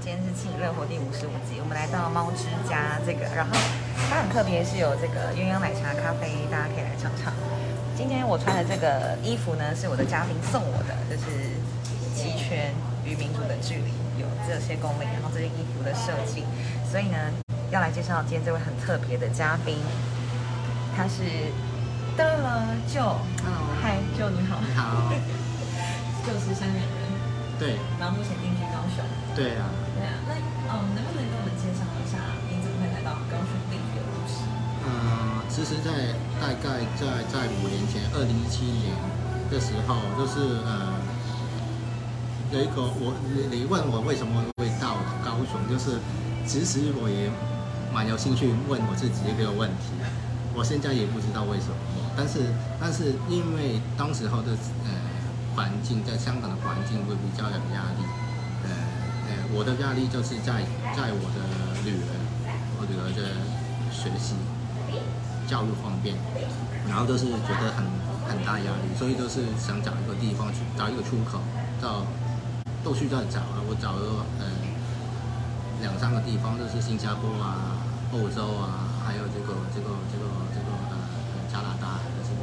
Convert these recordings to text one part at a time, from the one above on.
今天是庆热火第五十五集，我们来到猫之家这个，然后它很特别，是有这个鸳鸯奶茶咖啡，大家可以来尝尝。今天我穿的这个衣服呢，是我的嘉宾送我的，就是齐全与民主的距离，有这些功能，然后这件衣服的设计，所以呢，要来介绍今天这位很特别的嘉宾，他是的舅嗨，舅你好，你好，就是香港人，对，然后目前定居高雄，对啊，其实，在大概在在五年前，二零一七年的时候，就是呃，有一个我你你问我为什么会到高雄，就是其实我也蛮有兴趣问我自己一个问题，我现在也不知道为什么，但是但是因为当时候的呃环境，在香港的环境会比较有压力，呃呃，我的压力就是在在我的女儿，我女儿的学习。教育方面，然后就是觉得很很大压力，所以就是想找一个地方去找一个出口，到都去在找啊，我找了呃两三个地方，就是新加坡啊、欧洲啊，还有这个这个这个这个呃加拿大，就是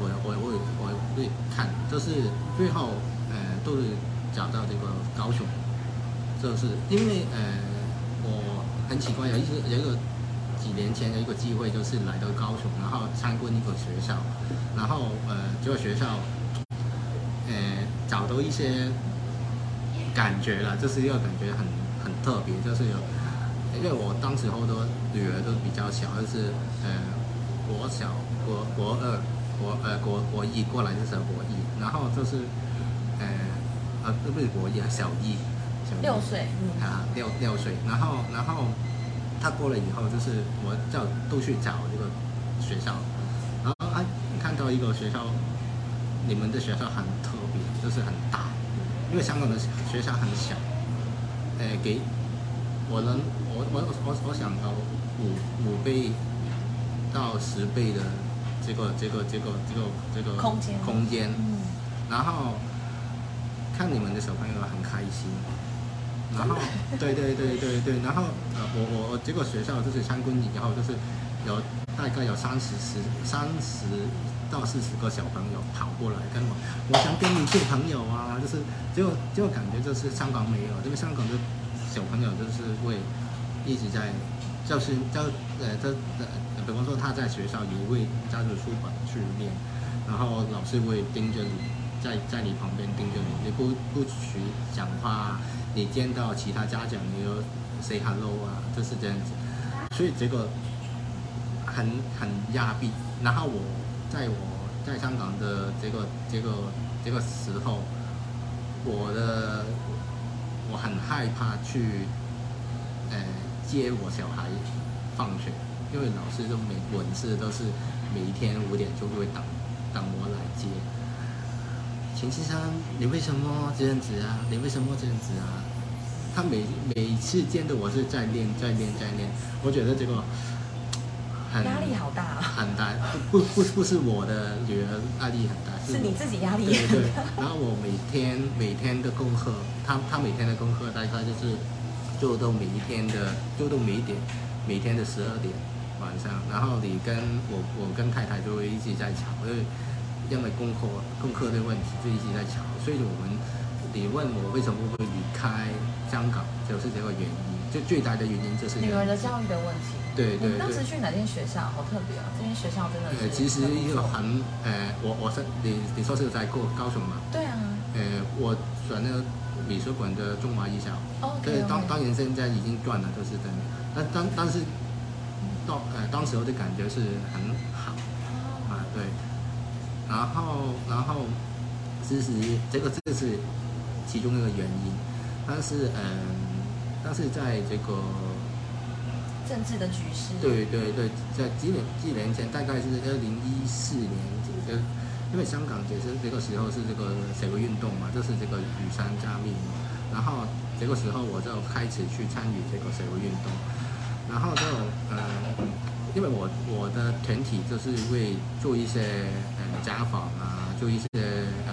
我我我我会看，就是最后呃都是找到这个高雄，就是因为呃我很奇怪，有一次有一个。几年前的一个机会，就是来到高雄，然后参观一个学校，然后呃，这个学校，呃，找到一些感觉了，就是一个感觉很很特别，就是有，因为我当时候的女儿都比较小，就是呃，国小、国国二、国呃国国一过来的时候国一，然后就是呃呃不是国一啊，小一，六岁，啊六六岁，然后然后。他过了以后，就是我叫都去找这个学校，然后啊看到一个学校，你们的学校很特别，就是很大，因为香港的学校很小，诶给我能我我我我想到五五倍到十倍的这个这个这个这个这个空间空间，然后看你们的小朋友很开心。然后，对对对对对，然后呃，我我我这个学校就是参观以后，就是有大概有三十十三十到四十个小朋友跑过来跟我，我想跟你做朋友啊，就是就就感觉就是香港没有，这个香港的小朋友就是会一直在教室教呃这呃，比方说他在学校也会加入书本去练，然后老师会盯着你，在在你旁边盯着你，你不不许讲话。你见到其他家长，你要 say hello 啊，就是这样子，所以这个很很压逼。然后我在我在香港的这个这个这个时候，我的我很害怕去呃接我小孩放学，因为老师都每文字都是每一天五点钟就会等等我来接。秦先生，你为什么这样子啊？你为什么这样子啊？他每每次见到我是在练，在练，在练。我觉得这个很压力好大，很大。不不不是我的女儿压力很大，是你自己压力。对对。然后我每天每天的功课，他他每天的功课大概就是做到每一天的做到每一点，每天的十二点晚上。然后你跟我我跟太太就会一直在吵，因为。因为功课功课的问题就一直在吵，所以我们你问我为什么会离开香港，就是这个原因。就最大的原因就是女儿的教育的问题。对对对。当时去哪间学校？好特别啊！这间学校真的是。其实一个很呃，我我是你你说是在过高雄嘛？对啊。呃，我选那个美术馆的中华艺校。哦。对，当当然现在已经断了，就是这样。但但但是，到呃当时候的感觉是很好啊，对。然后，然后，其实这个这是其中一个原因，但是，嗯，但是在这个政治的局势，对对对，在几年几年前，大概是二零一四年，就因为香港其实这个时候是这个社会运动嘛，就是这个雨伞加命嘛，然后这个时候我就开始去参与这个社会运动，然后就，嗯。因为我我的团体就是会做一些呃家访啊，做一些呃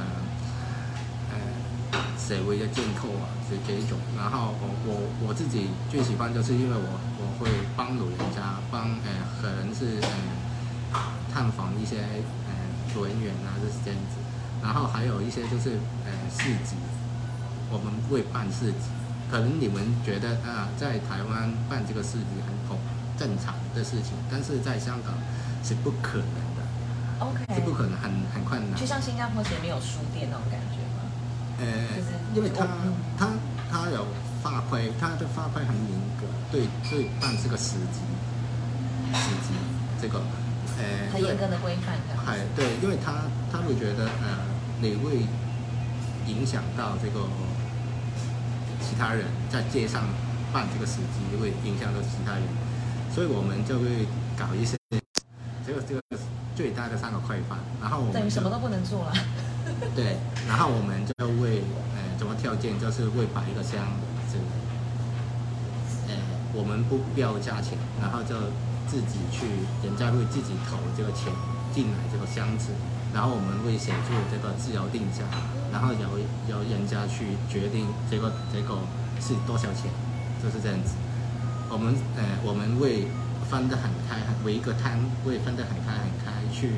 呃社会的建构啊，这这一种。然后我我我自己最喜欢就是因为我我会帮老人家，帮呃可能是呃探访一些呃老人院啊，就是这样子。然后还有一些就是呃市集，我们会办市集。可能你们觉得啊，在台湾办这个市集很普正常的事情，但是在香港是不可能的，OK，是不可能，很很困难就。像新加坡前面有书店那种感觉吗？呃就是，因为他嗯他他有发挥，他的发挥很严格，对对办这个时机，时机这个，呃，很严格的规范这样。哎，对，因为他他会觉得呃，你会影响到这个其他人在街上办这个司机，会影响到其他人，所以我们就会搞一些这个这个最大的三个快板，然后我们等于什么都不能做了。对，然后我们就会呃怎么条件，就是会摆一个箱子，呃我们不标价钱，然后就自己去，人家会自己投这个钱进来这个箱子，然后我们会写出这个自由定价，然后由由人家去决定这个这个是多少钱，就是这样子。我们呃我们会分得很开，每一个摊会分得很开很开去。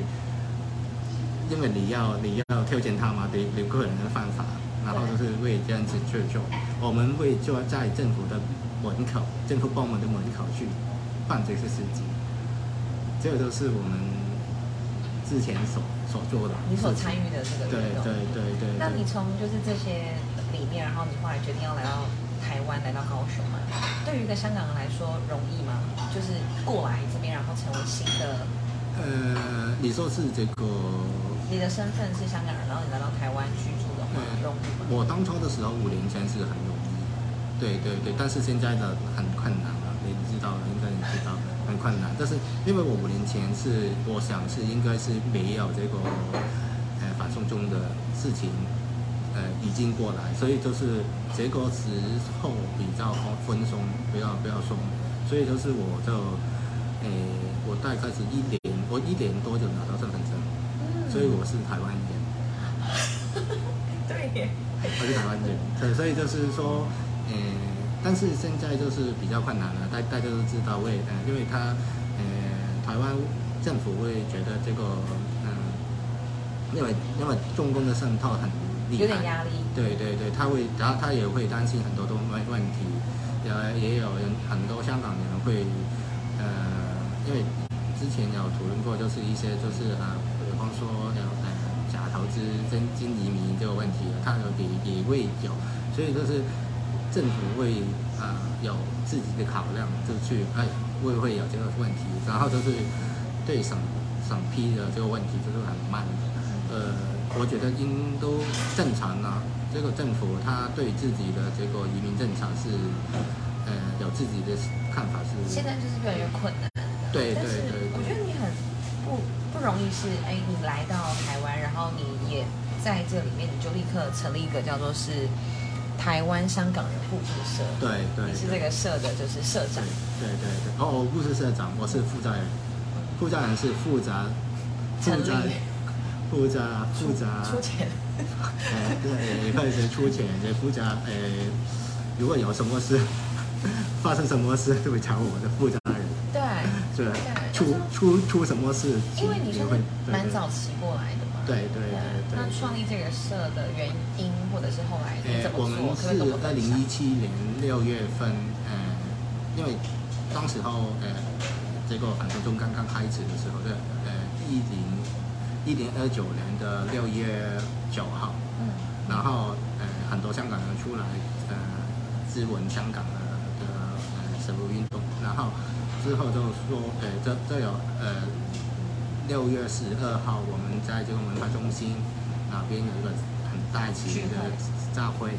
因为你要你要挑战他嘛，你你个人的方法，然后就是会这样子去做。我们会就在政府的门口，政府部门的门口去办这些事情，这个都是我们之前所所做的你所参与的这个。对对对对。那你从就是这些里面，然后你后来决定要来到台湾，来到高雄嘛？对于一个香港人来说容易吗？就是过来这边，然后成为新的，呃，你说是这个你的身份是香港人，然后你来到台湾居住的话，嗯容易吗？我当初的时候五年前是很容易，对对对，但是现在的很困难了，你知道了，应该你知道很困难。但是因为我五年前是，我想是应该是没有这个呃反送中的事情，呃已经过来，所以就是这个时候比较分松，比较比较松，所以就是我就，呃我大概是一年，我一年多就拿到身份证，嗯所以我是台湾人。对耶，我是台湾人，对，所以就是说，呃，但是现在就是比较困难了，大大家都知道为，呃，因为他，呃，台湾政府会觉得这个，嗯、因为因为中共的渗透很有点压力。对对对，他会，然后他也会担心很多东问问题，也也有人很多香港人会，呃，因为之前有讨论过，就是一些就是呃，比方说有呃假投资、真真移民这个问题，他有也也会有，所以就是政府会呃有自己的考量，就去哎会会有这个问题，然后就是对审审批的这个问题就是很慢，呃，我觉得应都正常啊。这个政府他对自己的这个移民政策是，呃，有自己的看法是。现在就是越来越困难。对对对对我觉得你很不不容易是，哎，你来到台湾，然后你也在这里面，你就立刻成立一个叫做是台湾香港人互助社。对对你是这个社的就是社长。对对对，哦，我不是社长，我是负责人。负责人是负责负成责立负责负责出钱。呃，对，也可以是出钱，也负责呃，如果有什么事 发生什么事，都会找我的负责人，对，是出出出什么事，因为你是蛮。早期过来的嘛。对对对对那创立这个社的原因，或者是后来怎，么做？我们是二零一七年六月份，呃，因为当时候呃，这个反送中刚刚开始的时候，是呃一零一零二九年的六月九号，嗯，然后呃很多香港人出来呃支援香港的的呃社会运动，然后之后就说呃这这有呃六月十二号我们在这个文化中心那边有一个很大型的大会，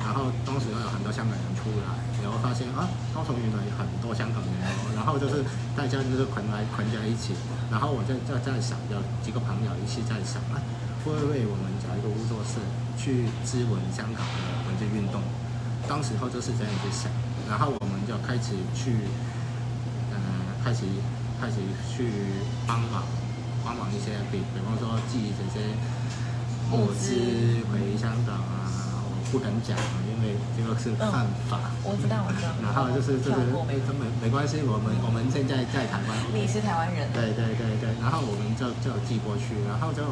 然后当时有很多香港人出来，然后发现啊高雄原来有很多香港人哦，然后就是大家就是捆来捆在一起，然后我在在在想，有几个朋友一起在想啊，会不会我们找一个工作室去支援香港的文字运动？当时候就是这样子想，然后我们就开始去，呃，开始开始去帮忙，帮忙一些，比比方说寄这些物资回香港啊，我不敢讲，这个是犯法。我知道，我知道。然后就是就是哎，这没没关系，我们我们现在在台湾。你是台湾人。对对对对，然后我们就就寄过去，然后就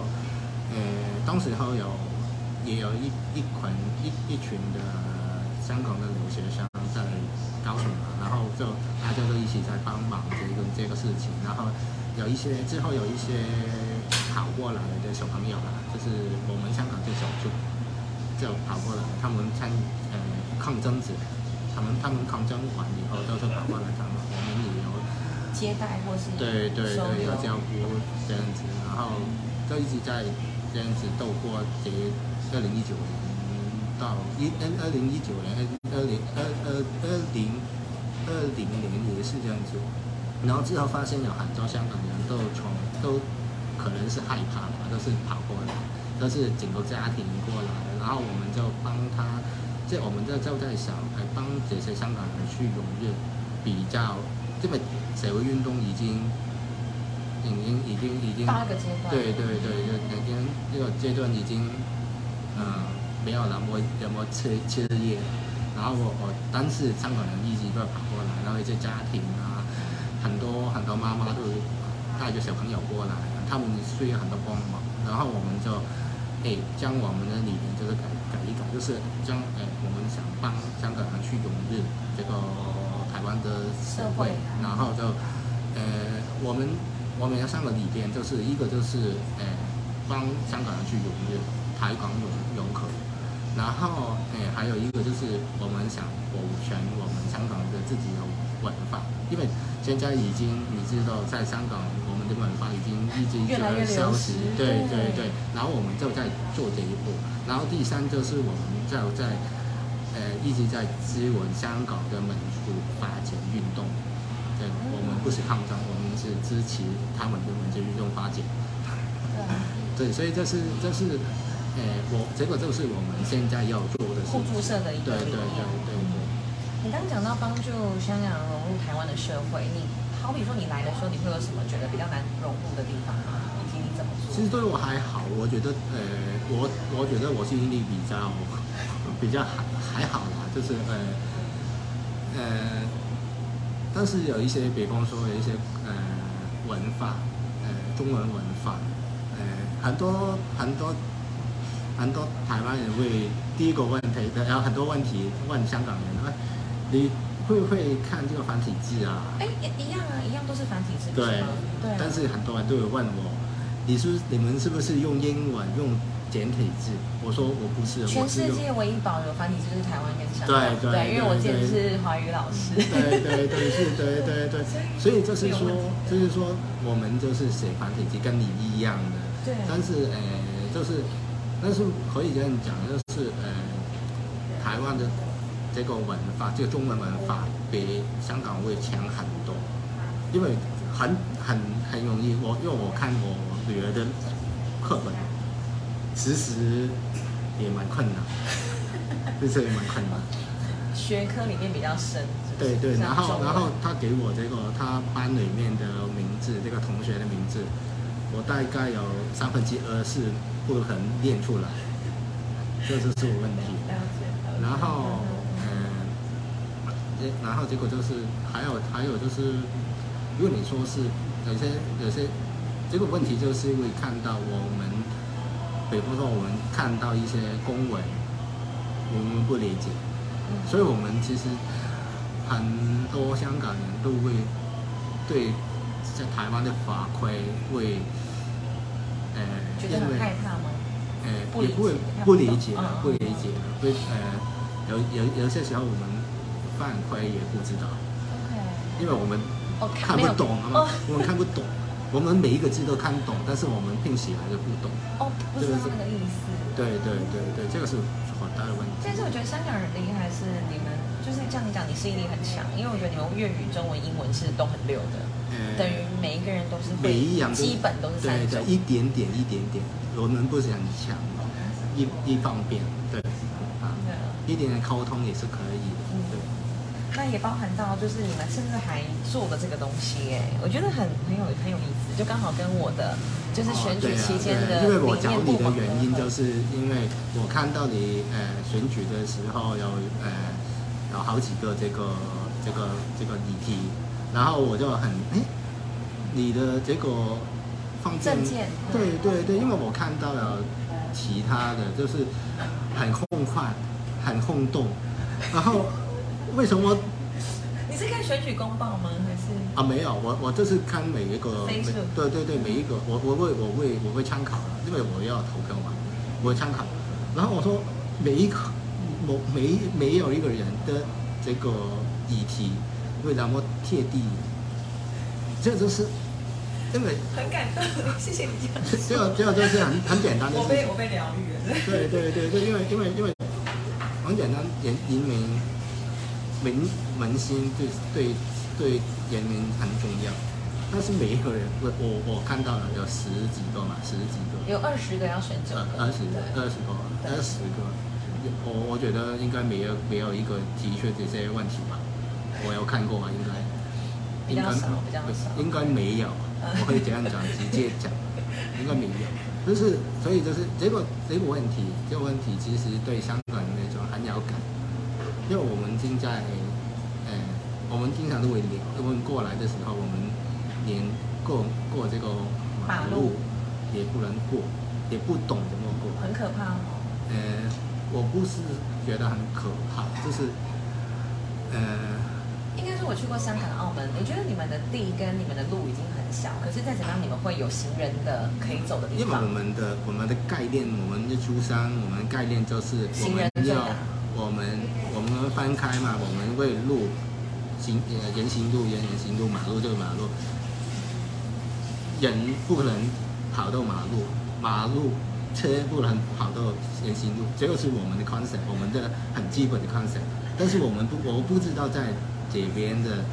呃，当时候有也有一一群一一群的香港的留学生在高雄嘛，然后就大家都一起在帮忙这个这个事情，然后有一些之后有一些跑过来的小朋友啊，就是我们香港就小就就跑过来，他们参呃抗争者。他们他们抗争完以后，都是跑过来他们我们也有接待或是对对对有照顾这样子，然后就一直在这样子度过这二零一九年到一嗯二零一九年二二零二二二零二零年也是这样子，然后之后发现有很多香港人都从都可能是害怕吧，都是跑过来，都是整个家庭过来，然后我们就帮他。这我们这就在想，还，帮这些香港人去融入，比较，这个社会运动已经，已经已经已经，八个阶段，对对对，就已经这个阶段已经，嗯，没有那么那么切切热，然后我我当时香港人一直都跑过来，然后一些家庭啊，很多很多妈妈都带着小朋友过来，他们需要很多帮忙，然后我们就。哎，将我们的理念就是改改一改，就是将哎，我们想帮香港人去融入这个台湾的社会，然后就呃，我们我们要上的理念就是一个就是哎，帮香港人去融入台港融融合，然后哎，还有一个就是我们想保全我们香港的自己的文化，因为现在已经你知道在香港。文化已经一直在消失，对对对，然后我们就在做这一步，然后第三就是我们就在呃一直在支援香港的民主发展运动，对，我们不是抗争，我们是支持他们的民主运动发展，对，所以这是这是呃我这个就是我们现在要做的互助社的一个对对对对对。你刚讲到帮助香港融入台湾的社会，你。好比说你来的时候，你会有什么觉得比较难融入的地方吗？以及你怎么做？其实对我还好，我觉得呃，我我觉得我吸引力比较 比较还还好啦，就是呃呃，但是有一些，比方说有一些呃文化，呃中文文化，呃很多很多很多台湾人会第一个问题，然后很多问题问香港人，你。会不会看这个繁体字啊？哎，一样啊，一样都是繁体字。对，对。但是很多人都有问我，你是你们是不是用英文用简体字？我说我不是。全世界唯一保留繁体字是台湾跟香港。对对。因为我之前是华语老师。对对对是，对对对。所以就是说，就是说，我们就是写繁体字跟你一样的。对。但是呃，就是，但是可以这样讲，就是呃，台湾的。这个文化，这个中文文化比香港会强很多，因为很很很容易。我因为我看我女儿的课本，其实也蛮困难，就是也蛮困难。学科里面比较深。对对，然后然后他给我这个他班里面的名字，这个同学的名字，我大概有三分之二是不可能念出来，这就是我问题。然后。然后结果就是，还有还有就是，如果你说是有些有些，这个问题就是因为看到我们，比如说我们看到一些公文，我们不理解，所以我们其实很多香港人都会对在台湾的法规会，呃，觉得很害怕吗？呃，也不会不理解，不理解，会呃，有有有些时候我们。犯规也不知道，因为我们看不懂啊，我们看不懂，我们每一个字都看懂，但是我们拼起来就不懂。哦，不是那个意思。对对对对，这个是很大的问题。但是我觉得香港人厉害是你们，就是这样讲，你适应力很强，因为我觉得你们粤语、中文、英文是都很溜的，等于每一个人都是每一样基本都是三种，一点点一点点，我们不是很强，一一方面对啊，一点点沟通也是可以。那也包含到就是你们甚至还做了这个东西，哎，我觉得很很有很有意思，就刚好跟我的就是选举期间的因为我找你的原因，就是因为我看到你呃选举的时候有呃有好几个这个这个这个议题，然后我就很哎，你的这个放进证件对对对，因为我看到了其他的就是很轰快，很轰动，然后为什么？你是看选举公报吗？还是啊，没有，我我就是看每一个，每对对对，每一个我我会我会我会参考的，因为我要投票嘛，我会参考。然后我说每一个我没没有一个人的这个议题会那么贴地，这就是因为很感动？谢谢你这样这个这个就是很很简单的事情。被疗愈了。对对对对，因为因为因为很简单，人人民民民心对对对人民很重要。但是每一个人，我我我看到了有十几个嘛，十几个，有二十个要选九呃个，二十对。二十个，二十个，我我觉得应该没有没有一个提出这些问题吧。我有看过啊，应该。应该应该没有，我会这样讲，直接讲，应该没有。就是所以就是这个这个问题，这个问题其实对香港因为我们现在，呃，我们经常都会聊，我们过来的时候，我们连过过这个马马路路也不能过，也不懂怎么过。很可怕哦。呃，我不是觉得很可怕，就是，呃，应该说我去过香港、澳门，我觉得你们的地跟你们的路已经很小，可是再怎么样你们会有行人的可以走的地方因为我。们的我们的概念，我们的出山，我们的概念就是我行们要人最大我们我们翻开嘛，我们会路行呃人行路、人人行路，马路就是马路，人不能跑到马路，马路车不能跑到人行路，这个是我们的 concept，我们的很基本的 concept。但是我们不，我不知道在这边的，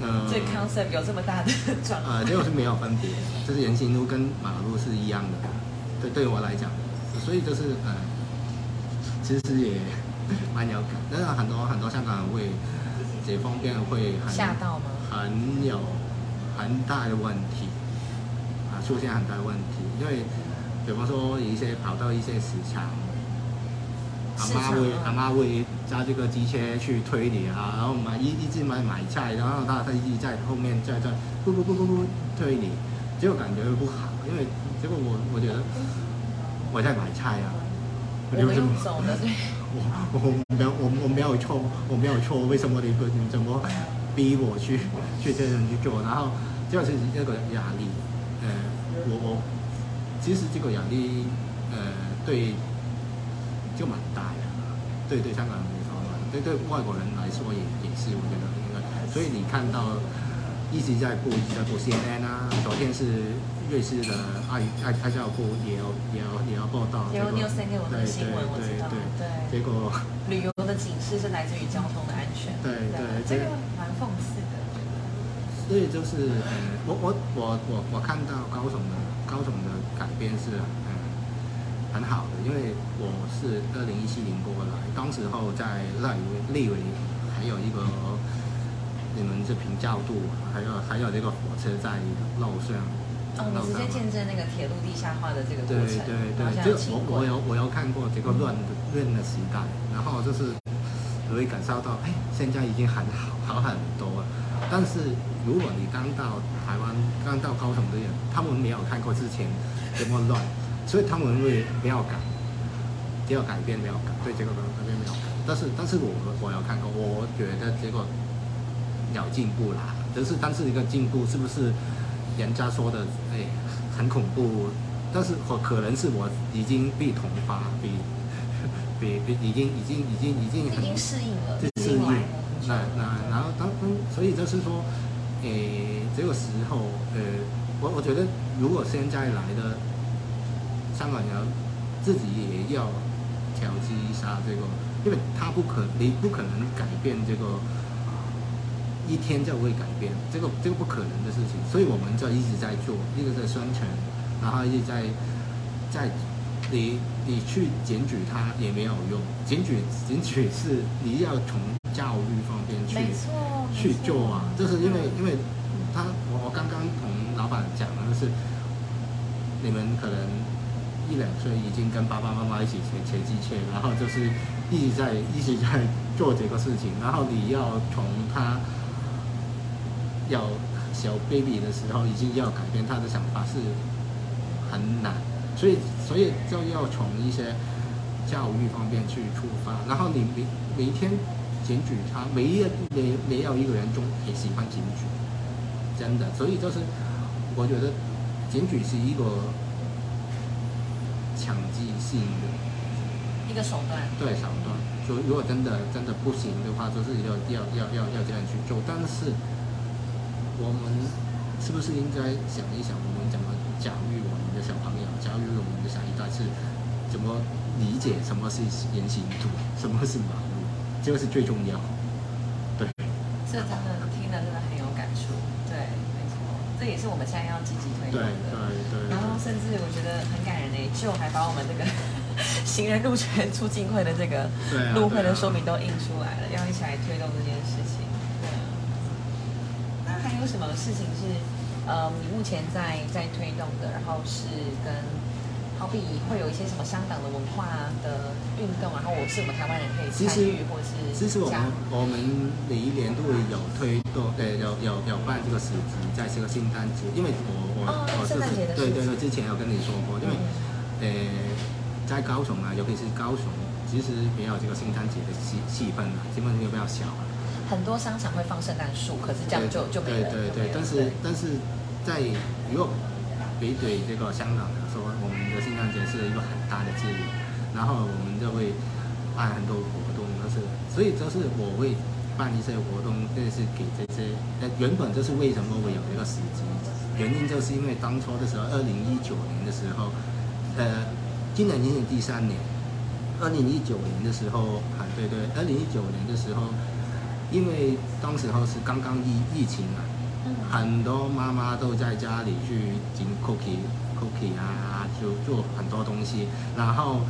呃，这 concept 有这么大的转呃，换，这个是没有分别，就是人行路跟马路是一样的，对对我来讲，所以就是呃，其实也蛮有感，但是很多很多香港人会这方面会很吓到吗？很有很大的问题啊，出现很大的问题，因为比方说有一些跑到一些市场。阿妈会嗯阿妈会揸这个机车去推你啊，然后买一一直买买菜，然后他他一直在后面在在不不不不不推你，结果感觉不好，因为结果我我觉得我在买菜啊，我们用走的，对，我我没有我我没有错，我没有错，为什么你不你怎么逼我去去这样去做？然后这个是一个压力，呃，我我其实这个压力呃对就蛮大的，对对香港人来说，对对外国人来说也也是，我觉得应该。所以你看到一直在播一直在播 CNN 啊，昨天是瑞士的爱爱爱教部也要也要也要报道，有这个你有 send 给我那个新闻，我知道，对对对。结果旅游的警示是来自于交通的安全，对对这个这个蛮讽刺的，我觉得。所以就是呃，我我我我我看到高总的高总的改变是呃很好的，因为我是二零一七年过来，当时候在赖维立维还有一个你们这平教度，还有还有这个火车在路上。哦，你直接见证那个铁路地下化的这个过对程，对对对，这个现在轻轨我我有我有看过这个乱的乱的时代，然后就是可以感受到，哎，现在已经很好好很多了。但是如果你刚到台湾、刚到高雄的人，他们没有看过之前这么乱，所以他们会没有改，没有改变，没有改，对这个改变没有改。但是但是我我有看过，我觉得结果有进步啦，就是但是一个进步是不是人家说的哎很恐怖？但是我可能是我已经被同化，比比比已经已经已经已经已很经适应了，适应了那那然后当当，所以就是说，诶，这个时候，呃，我我觉得如果现在来的香港人自己也要调剂一下这个，因为他不可，你不可能改变这个一天就会改变，这个这个不可能的事情，所以我们就一直在做，一直在宣传，然后一直在在你你去检举他也没有用，检举检举是你要从教育方面去，去做啊，就是因为嗯因为他我我刚刚同老板讲的就是，你们可能一两岁已经跟爸爸妈妈一起学学机械，然后就是一直在一直在做这个事情，然后你要从他要小 baby 的时候已经要改变他的想法是很难，所以所以就要从一些教育方面去出发，然后你每每天检举他，每一个没没有一个人中也喜欢检举，真的，所以就是我觉得检举是一个强制性的一个手段。对手段，就如果真的真的不行的话，就是要要要要要这样去做，但是我们是不是应该想一想，我们怎么教育我们的小朋友，教育我们的下一代是怎么理解什么是人行道，什么是马路，这个是最重要。对，这真的听了真的很有感触。对，没错，这也是我们现在要积极推动对的。对对然后甚至我觉得很感人诶，就还把我们这个 行人路权促进会的这个路会的说明都印出来了，要一起来推动这件事情。还有什么事情是呃你目前在在推动的？然后是跟好比会有一些什么香港的文化的运动，然后我是我们台湾人可以参与，或是其实我们我们每一年都会有推动，呃，有有有办这个市集，在这个圣诞节，因为我我、哦我是对对对，之前有跟你说过，因为嗯呃，在高雄啊，尤其是高雄，其实没有这个圣诞节的气气氛啊，气氛就比较小啊。很多商场会放圣诞树，可是这样就就没了。对对对，但是但是在如果比对这个香港来说，我们的圣诞节是一个很大的节日，然后我们就会办很多活动，就是所以就是我会办一些活动，就是给这些呃原本就是为什么我有这个时机，原因就是因为当初的时候，二零一九年的时候，呃，今年已经是第三年，二零一九年的时候，啊对对，二零一九年的时候。因为当时候是刚刚疫疫情啊，嗯很多妈妈都在家里去煎 cookie cookie 啊，就做很多东西，然后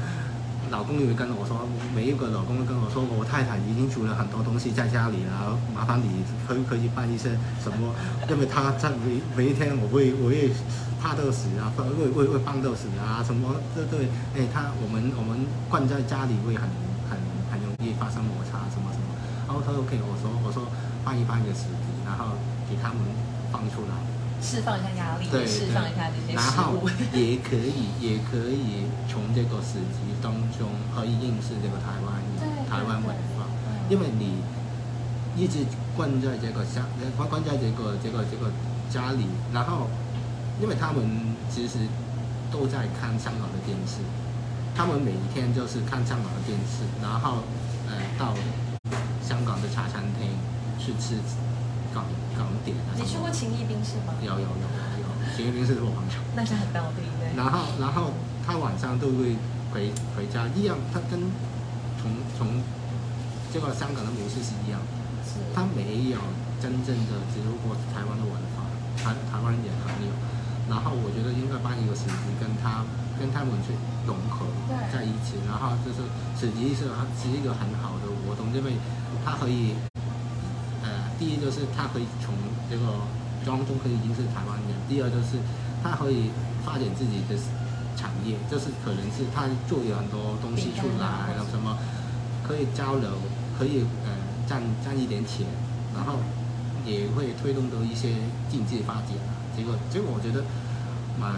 老公也会跟我说，每一个老公都跟我说，我太太已经煮了很多东西在家里了，麻烦你可不可以办一些什么？因为他在每每一天我会我会怕到死啊，会会会会棒豆死啊，什么对对，哎，他我们我们关在家里会很很很容易发生摩擦什么。然后他说 OK，我说我说办一办一个实体，然后给他们放出来，释放一下压力，对释放一下这些然后。也可以 也可以从这个实体当中可以认识这个台湾台湾文化，嗯因为你一直关在这个家关关在这个这个这个家里，然后因为他们其实都在看香港的电视，他们每一天就是看香港的电视，然后呃到香港的茶餐厅去吃港港点啊。你去过情谊冰室吗？有有有有，秦玉冰室是我朋友。那是很道地，的。然后然后他晚上都会回回家，一样，他跟从从这个香港的模式是一样，是他没有真正的植入过台湾的文化，台台湾也很有。然后我觉得应该办一个市集，跟他跟他们去融合在一起，然后就是市集是是一个很好的活动，因为它可以，呃，第一就是它可以从这个当中可以认识台湾人，第二就是它可以发展自己的产业，就是可能是他做有很多东西出来，然后什么可以交流，可以呃赚赚一点钱，然后也会推动到一些经济发展啊。这个这个我觉得蛮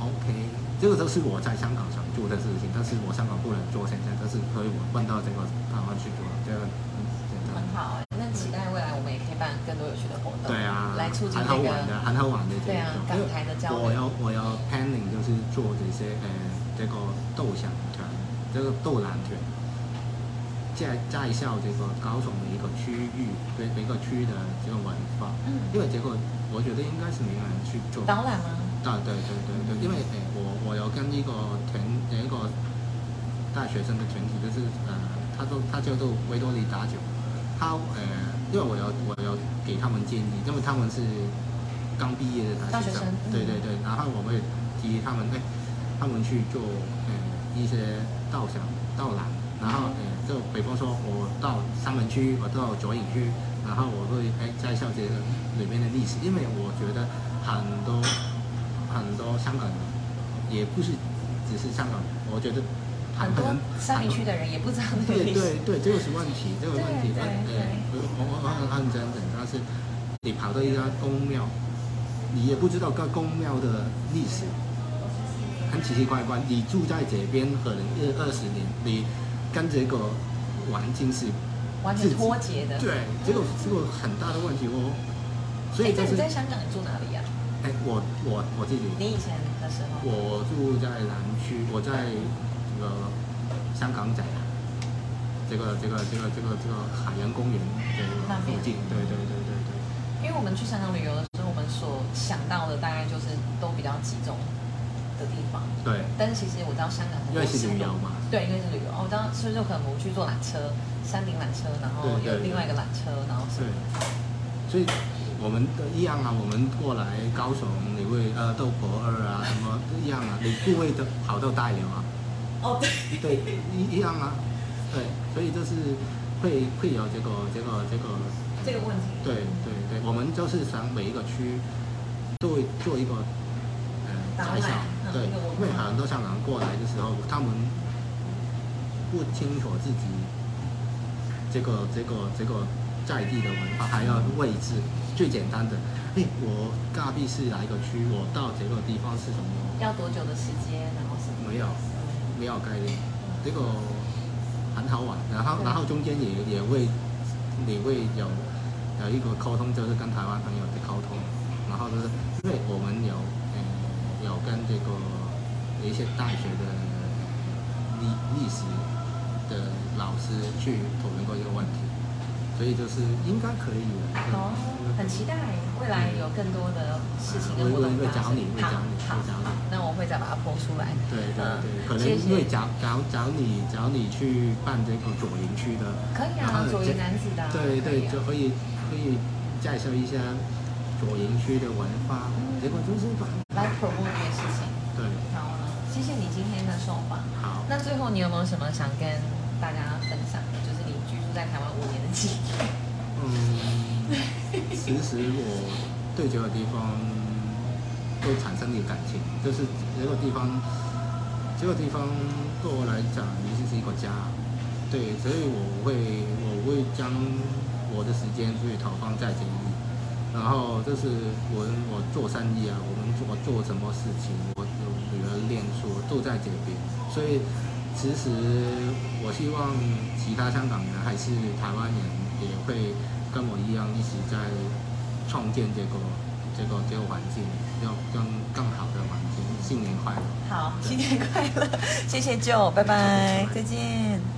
OK，这个都是我在香港想做的事情，但是我香港不能做，现在但是可以我搬到这个台湾去做，这个嗯真的很好。那期待未来我们也可以办更多有趣的活动，对啊，来促进很这个好玩的，很好玩的这对啊。港台的交流我有我有 planning 就是做这些呃这个豆香团，这个豆篮团，在在校这个高雄的一个区域对每个区的这个文化，嗯，因为这个我觉得应该是没有人去做。导览吗？对对对对对，因为诶、我我有跟一个团有一个大学生的团体，就是呃，他都他叫做维多利达酒，他呃，因为我有我有给他们建议，因为他们是刚毕业的大学生，对对对，然后我会提议他们哎、他们去做呃一些导详导览，然后呃就比方说我到三门区，我到左营区，然后我会诶介绍这个里面的历史，因为我觉得很多很多香港人也不是只是香港人，我觉得很多上一区的人也不知道那个历史。对对对，这个是问题，这个问题，对我我我很认真的，但是你跑到一家公庙，你也不知道个公庙的历史，很奇奇怪怪。你住在这边可能二二十年，你跟这个环境是完全脱节的。对，这个这个很大的问题哦。所以哎，那就是你在香港你住哪里呀？哎，我我我自己，你以前的时候？我住在南区，我在这个香港仔，这个这个这个这个这个海洋公园的那边附近，对对对对对。因为我们去香港旅游的时候，我们所想到的大概就是都比较集中的地方。对，但是其实我知道香港很多因为是旅游嘛，对，因为是旅游。哦，我知道，所以就可能我们去坐缆车，山顶缆车，然后对对有另外一个缆车，然后是对，所以我们的一样啊，我们过来高雄，你会呃豆婆二啊什么一样啊，你不会的跑到大连啊，哦，对，对，一一样啊，对，所以就是会会有这个这个这个，这个问题。对对对，我们就是想每一个区都会做一个呃导览介绍，对，因为很多香港人过来的时候，他们不清楚自己这个这个这个在地的文化，还要位置。最简单的，哎，我隔壁是哪一个区？我到这个地方是什么？要多久的时间？然后什么？没有，没有概念，这个很好玩。然后，然后中间也也会，也会有有一个沟通，就是跟台湾朋友的沟通。然后就是因为我们有呃有跟这个一些大学的历历史的老师去讨论过这个问题，所以就是应该可以的。哦，很期待未来有更多的事情跟活动会会发生。找你，会找你，好会找你。那我会再把它剖出来。对对对，可能谢谢因为找找找你找你去办这个左营区的，可以，啊左这营男子的啊。对对，就可以可以介绍一下左营区的文化，嗯结果就是把来 promote 这件事情。对好啊，谢谢你今天的受访。好。那最后你有没有什么想跟大家分享的？就是你居住在台湾五年的经历。嗯，其实我对这个地方都产生了感情，就是这个地方，这个地方对我来讲已经是一个家，对，所以我会我会将我的时间去投放在这里，然后就是我我做生意啊，我们做做什么事情，我有女儿念书都在这边，所以其实我希望其他香港人还是台湾人也会跟我一样一起在创建这个这个这个环境，要更更好的环境。新年快乐！好，新年快乐！谢谢舅，拜拜，再见。